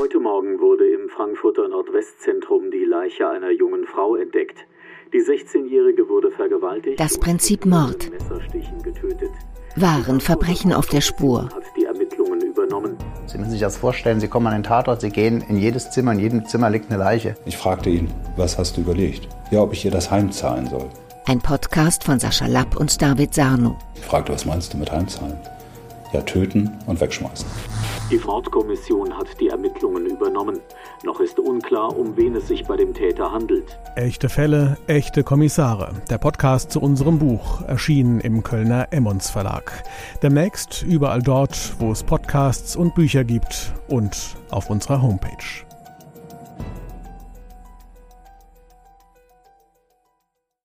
Heute Morgen wurde im Frankfurter Nordwestzentrum die Leiche einer jungen Frau entdeckt. Die 16-Jährige wurde vergewaltigt. Das Prinzip Mord. Waren Verbrechen auf der Spur. Sie müssen sich das vorstellen, Sie kommen an den Tatort, Sie gehen in jedes Zimmer, in jedem Zimmer liegt eine Leiche. Ich fragte ihn, was hast du überlegt? Ja, ob ich ihr das heimzahlen soll. Ein Podcast von Sascha Lapp und David Sarno. Ich fragte, was meinst du mit heimzahlen? Ja, töten und wegschmeißen. Die Mordkommission hat die Ermittlungen übernommen. Noch ist unklar, um wen es sich bei dem Täter handelt. Echte Fälle, echte Kommissare. Der Podcast zu unserem Buch, erschienen im Kölner Emmons Verlag. Demnächst überall dort, wo es Podcasts und Bücher gibt und auf unserer Homepage.